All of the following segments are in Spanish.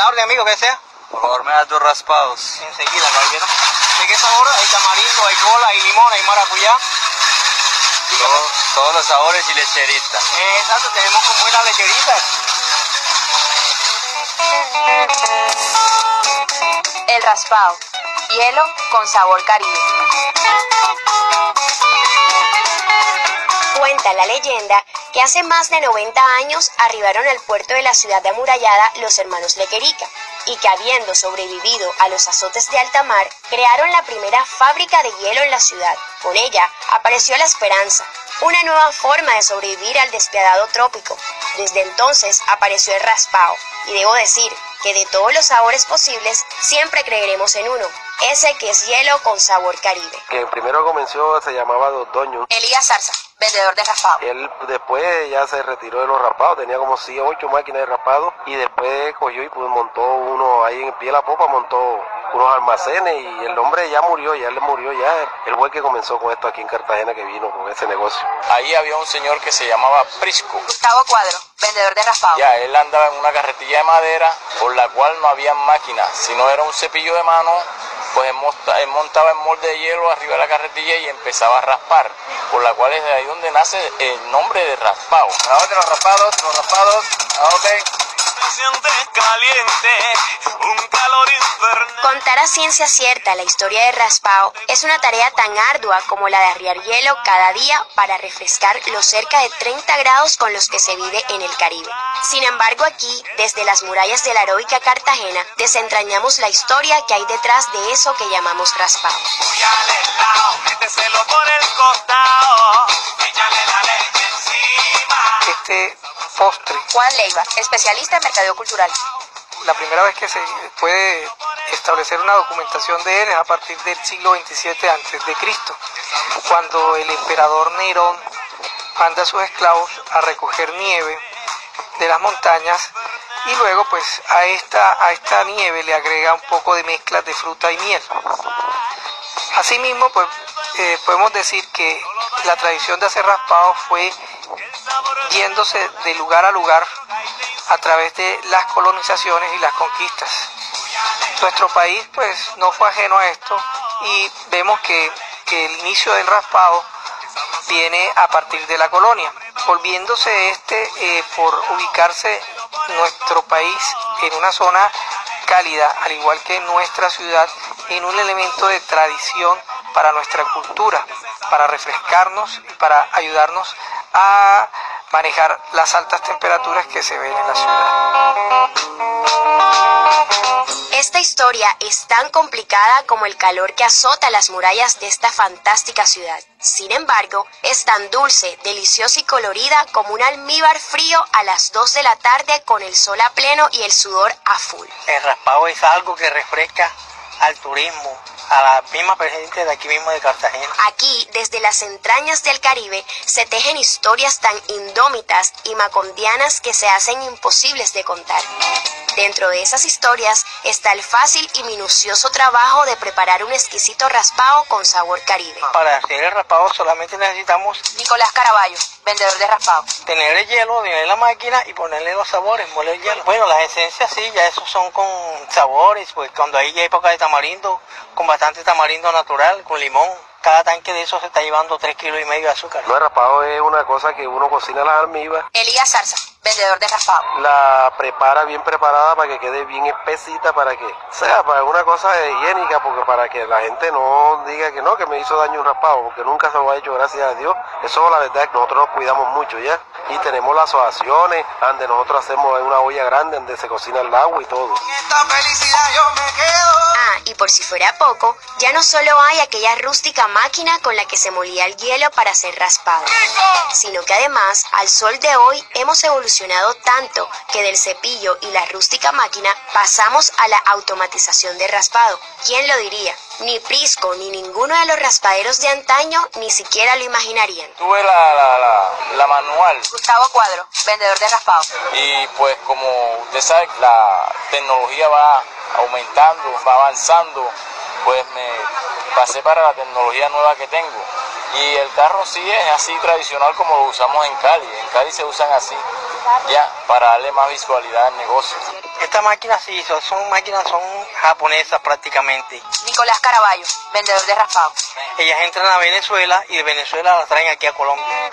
la orden, amigo, que sea. Por favor, me das dos raspados. Enseguida, caballero. ¿De qué sabor? Hay tamarindo, hay cola, hay limón, hay maracuyá. Todo- todos los sabores y lecherita. Eh, exacto, tenemos con buena lecherita. El raspado. Hielo con sabor caribe. Cuenta la leyenda que hace más de 90 años arribaron al puerto de la ciudad amurallada los hermanos Lequerica y que habiendo sobrevivido a los azotes de alta mar, crearon la primera fábrica de hielo en la ciudad. Con ella apareció la esperanza, una nueva forma de sobrevivir al despiadado trópico. Desde entonces apareció el raspao y debo decir que de todos los sabores posibles siempre creeremos en uno, ese que es hielo con sabor caribe. que primero comenzó se llamaba Dos Doños. Elías Zarza, vendedor de raspado. Él después ya se retiró de los raspados, tenía como 6 ocho máquinas de raspado y después cogió y pues montó uno ahí en pie de la popa, montó unos almacenes y el hombre ya murió, ya le murió ya. El que comenzó con esto aquí en Cartagena que vino con ese negocio. Ahí había un señor que se llamaba Prisco. Gustavo Cuadro, vendedor de raspado. Ya, él andaba en una carretilla de madera por la cual no había máquina, sino era un cepillo de mano, pues él, monta- él montaba en molde de hielo arriba de la carretilla y empezaba a raspar, por la cual es de ahí donde nace el nombre de raspado. A orden, los raspados, los raspados, a orden. Se siente caliente, un calor infernal. Contar a ciencia cierta la historia de Raspao es una tarea tan ardua como la de arriar hielo cada día para refrescar los cerca de 30 grados con los que se vive en el Caribe. Sin embargo, aquí, desde las murallas de la heroica Cartagena, desentrañamos la historia que hay detrás de eso que llamamos Raspao. Este postre. Juan Leiva, especialista en cultural. La primera vez que se puede establecer una documentación de él es a partir del siglo XXVII antes de Cristo, cuando el emperador Nerón manda a sus esclavos a recoger nieve de las montañas y luego pues a esta, a esta nieve le agrega un poco de mezclas de fruta y miel. Asimismo, pues eh, podemos decir que la tradición de hacer raspado fue yéndose de lugar a lugar a través de las colonizaciones y las conquistas. Nuestro país pues no fue ajeno a esto y vemos que, que el inicio del raspado viene a partir de la colonia, volviéndose este eh, por ubicarse nuestro país en una zona cálida, al igual que nuestra ciudad, en un elemento de tradición para nuestra cultura, para refrescarnos y para ayudarnos a manejar las altas temperaturas que se ven en la ciudad. Esta historia es tan complicada como el calor que azota las murallas de esta fantástica ciudad. Sin embargo, es tan dulce, deliciosa y colorida como un almíbar frío a las 2 de la tarde con el sol a pleno y el sudor a full. El raspado es algo que refresca al turismo, a la misma gente de aquí mismo de Cartagena. Aquí, desde las entrañas del Caribe, se tejen historias tan indómitas y macondianas que se hacen imposibles de contar. Dentro de esas historias está el fácil y minucioso trabajo de preparar un exquisito raspado con sabor caribe. Para hacer el raspado solamente necesitamos Nicolás Caraballo, vendedor de raspado. tener el hielo, tener la máquina y ponerle los sabores, moler el hielo. Bueno, las esencias sí, ya esos son con sabores, pues cuando hay época de tamarindo, con bastante tamarindo natural, con limón. Cada tanque de esos se está llevando 3 kilos y medio de azúcar. No, el raspado es una cosa que uno cocina las almíbaras, Elías Zarza, vendedor de raspado. la prepara bien preparada para que quede bien espesita, para que sea para una cosa higiénica, porque para que la gente no diga que no, que me hizo daño un raspado, porque nunca se lo ha hecho, gracias a Dios. Eso la verdad es que nosotros nos cuidamos mucho ya. Y tenemos las asociaciones, donde nosotros hacemos en una olla grande, donde se cocina el agua y todo. Esta felicidad yo me quedo. Ah, y por si fuera poco, ya no solo hay aquella rústica máquina con la que se molía el hielo para hacer raspado, sino que además, al sol de hoy, hemos evolucionado tanto que del cepillo y la rústica máquina pasamos a la automatización de raspado. ¿Quién lo diría? Ni Prisco ni ninguno de los raspaderos de antaño ni siquiera lo imaginarían. Tuve la, la, la, la manual Gustavo Cuadro, vendedor de raspado. y pues como usted sabe, la tecnología va aumentando, va avanzando, pues me pasé para la tecnología nueva que tengo. Y el carro sí es así tradicional como lo usamos en Cali. En Cali se usan así. Ya, para darle más visualidad al negocio. Estas máquinas sí, son, son máquinas son japonesas prácticamente. Nicolás Caraballo, vendedor de raspado. Ellas entran a Venezuela y de Venezuela las traen aquí a Colombia.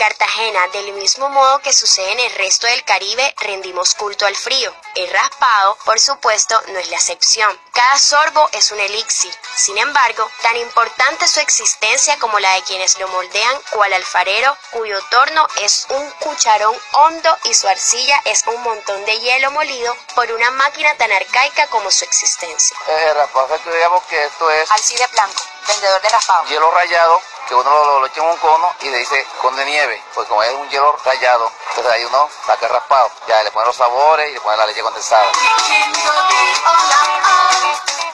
Cartagena, del mismo modo que sucede en el resto del Caribe, rendimos culto al frío. El raspado, por supuesto, no es la excepción. Cada sorbo es un elixir. Sin embargo, tan importante es su existencia como la de quienes lo moldean, cual alfarero, cuyo torno es un cucharón hondo y su arcilla es un montón de hielo molido por una máquina tan arcaica como su existencia. El raspado, digamos que esto es Alcide Blanco, vendedor de raspado. hielo rayado que uno lo, lo, lo echa en un cono y le dice con de nieve, pues como es un hielo rayado, entonces ahí uno saca el raspado, ya le pone los sabores y le pone la leche condensada.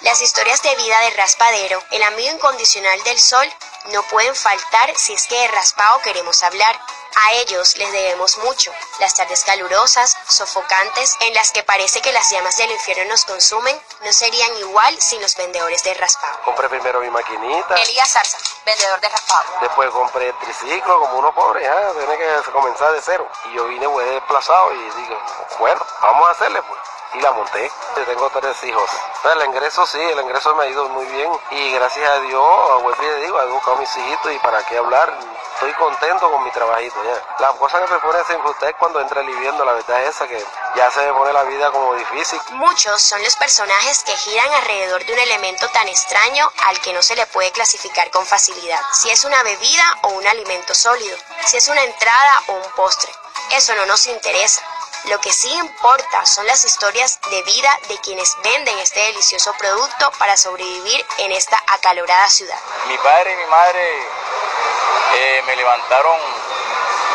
Las historias de vida del raspadero, el amigo incondicional del sol, no pueden faltar si es que de raspado queremos hablar. A ellos les debemos mucho. Las tardes calurosas, sofocantes, en las que parece que las llamas del infierno nos consumen, no serían igual sin los vendedores de raspado. Compré primero mi maquinita, Elías Zarza, vendedor de raspado. después compré triciclo, como uno pobre, ah, tiene que comenzar de cero. Y yo vine pues desplazado y digo, bueno, vamos a hacerle pues. Y la monté. Tengo tres hijos. El ingreso sí, el ingreso me ha ido muy bien. Y gracias a Dios, a vuelvo y le digo, he educado a mis hijitos y para qué hablar. Estoy contento con mi trabajito ya. La cosa que me pone sin usted cuando entra viviendo, la verdad es esa, que ya se me pone la vida como difícil. Muchos son los personajes que giran alrededor de un elemento tan extraño al que no se le puede clasificar con facilidad. Si es una bebida o un alimento sólido, si es una entrada o un postre. Eso no nos interesa. Lo que sí importa son las historias de vida de quienes venden este delicioso producto para sobrevivir en esta acalorada ciudad. Mi padre y mi madre eh, me levantaron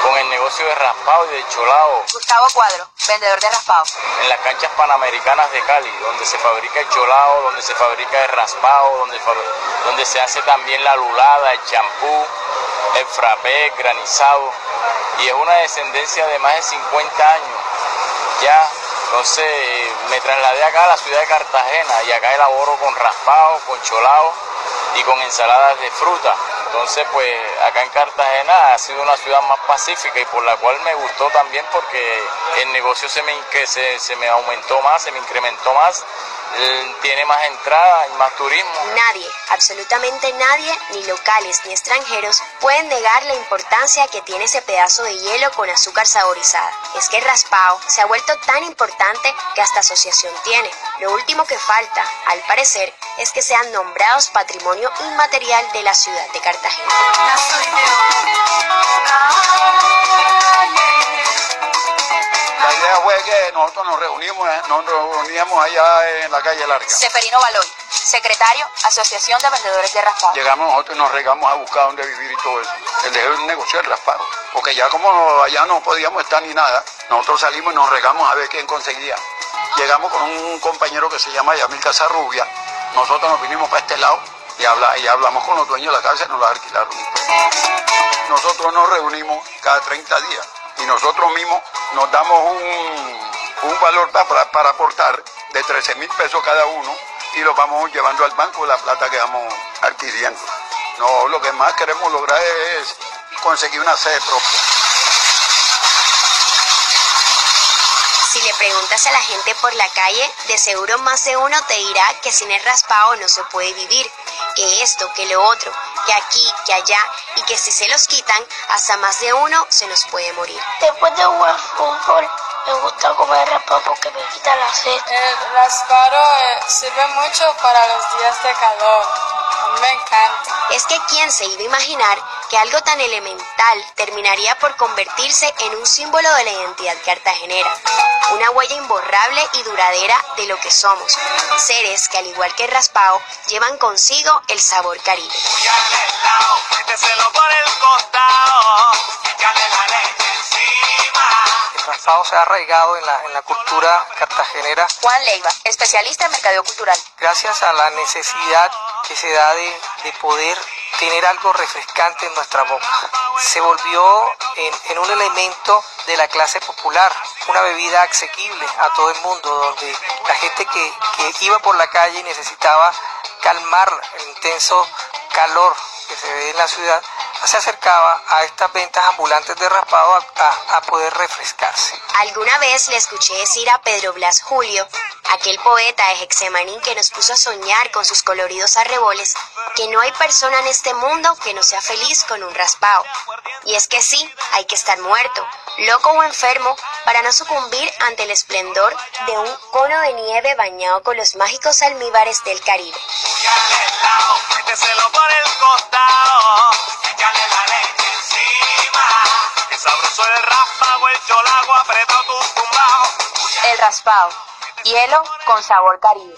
con el negocio de raspado y de cholao Gustavo Cuadro, vendedor de raspado. en las canchas panamericanas de Cali, donde se fabrica el cholao, donde se fabrica el raspado, donde, donde se hace también la lulada, el champú, el frappé, el granizado. Y es una descendencia de más de 50 años. Ya, entonces eh, me trasladé acá a la ciudad de Cartagena y acá elaboro con raspado, con cholao y con ensaladas de fruta. Entonces, pues acá en Cartagena ha sido una ciudad más pacífica y por la cual me gustó también porque el negocio se me, que se, se me aumentó más, se me incrementó más, tiene más entrada y más turismo. Nadie, absolutamente nadie, ni locales ni extranjeros, pueden negar la importancia que tiene ese pedazo de hielo con azúcar saborizada. Es que el raspado se ha vuelto tan importante que hasta asociación tiene. Lo último que falta, al parecer, es que sean nombrados patrimonio inmaterial de la ciudad de Cartagena. Fue que nosotros nos reunimos, eh, nos reuníamos allá en la calle Larga. Seferino Baloy, secretario, Asociación de Vendedores de Raspado. Llegamos nosotros y nos regamos a buscar dónde vivir y todo eso. El de negocio de raspado. Porque ya como allá no podíamos estar ni nada, nosotros salimos y nos regamos a ver quién conseguía. Llegamos con un compañero que se llama Yamil Casarrubia. Nosotros nos vinimos para este lado y, habla, y hablamos con los dueños de la casa y nos la alquilaron. Nosotros nos reunimos cada 30 días y nosotros mismos nos damos un, un valor pa- para, para aportar de 13 mil pesos cada uno y lo vamos llevando al banco la plata que vamos adquiriendo. No, lo que más queremos lograr es conseguir una sede propia. Si le preguntas a la gente por la calle, de seguro más de uno te dirá que sin el raspado no se puede vivir, que esto, que lo otro, que aquí, que allá, y que si se los quitan, hasta más de uno se nos puede morir. Después de jugar fútbol, me gusta comer raspado porque me quita la sed. El rasparo eh, sirve mucho para los días de calor. Es que quién se iba a imaginar que algo tan elemental terminaría por convertirse en un símbolo de la identidad cartagenera, una huella imborrable y duradera de lo que somos, seres que al igual que el raspado llevan consigo el sabor caribe. Raspado se ha arraigado en la, en la cultura cartagenera Juan Leiva, especialista en mercadeo cultural. gracias a la necesidad que se da de, de poder tener algo refrescante en nuestra boca. Se volvió en, en un elemento de la clase popular, una bebida asequible a todo el mundo, donde la gente que, que iba por la calle necesitaba calmar el intenso calor que se ve en la ciudad, se acercaba a estas ventas ambulantes de raspado a, a poder refrescarse. Alguna vez le escuché decir a Pedro Blas Julio, aquel poeta de Hexemaní que nos puso a soñar con sus coloridos arreboles, que no hay persona en este mundo que no sea feliz con un raspado. Y es que sí, hay que estar muerto, loco o enfermo, para no sucumbir ante el esplendor de un cono de nieve bañado con los mágicos almíbares del Caribe. Méteselo por el costado, el el raspado. Hielo con sabor caribe.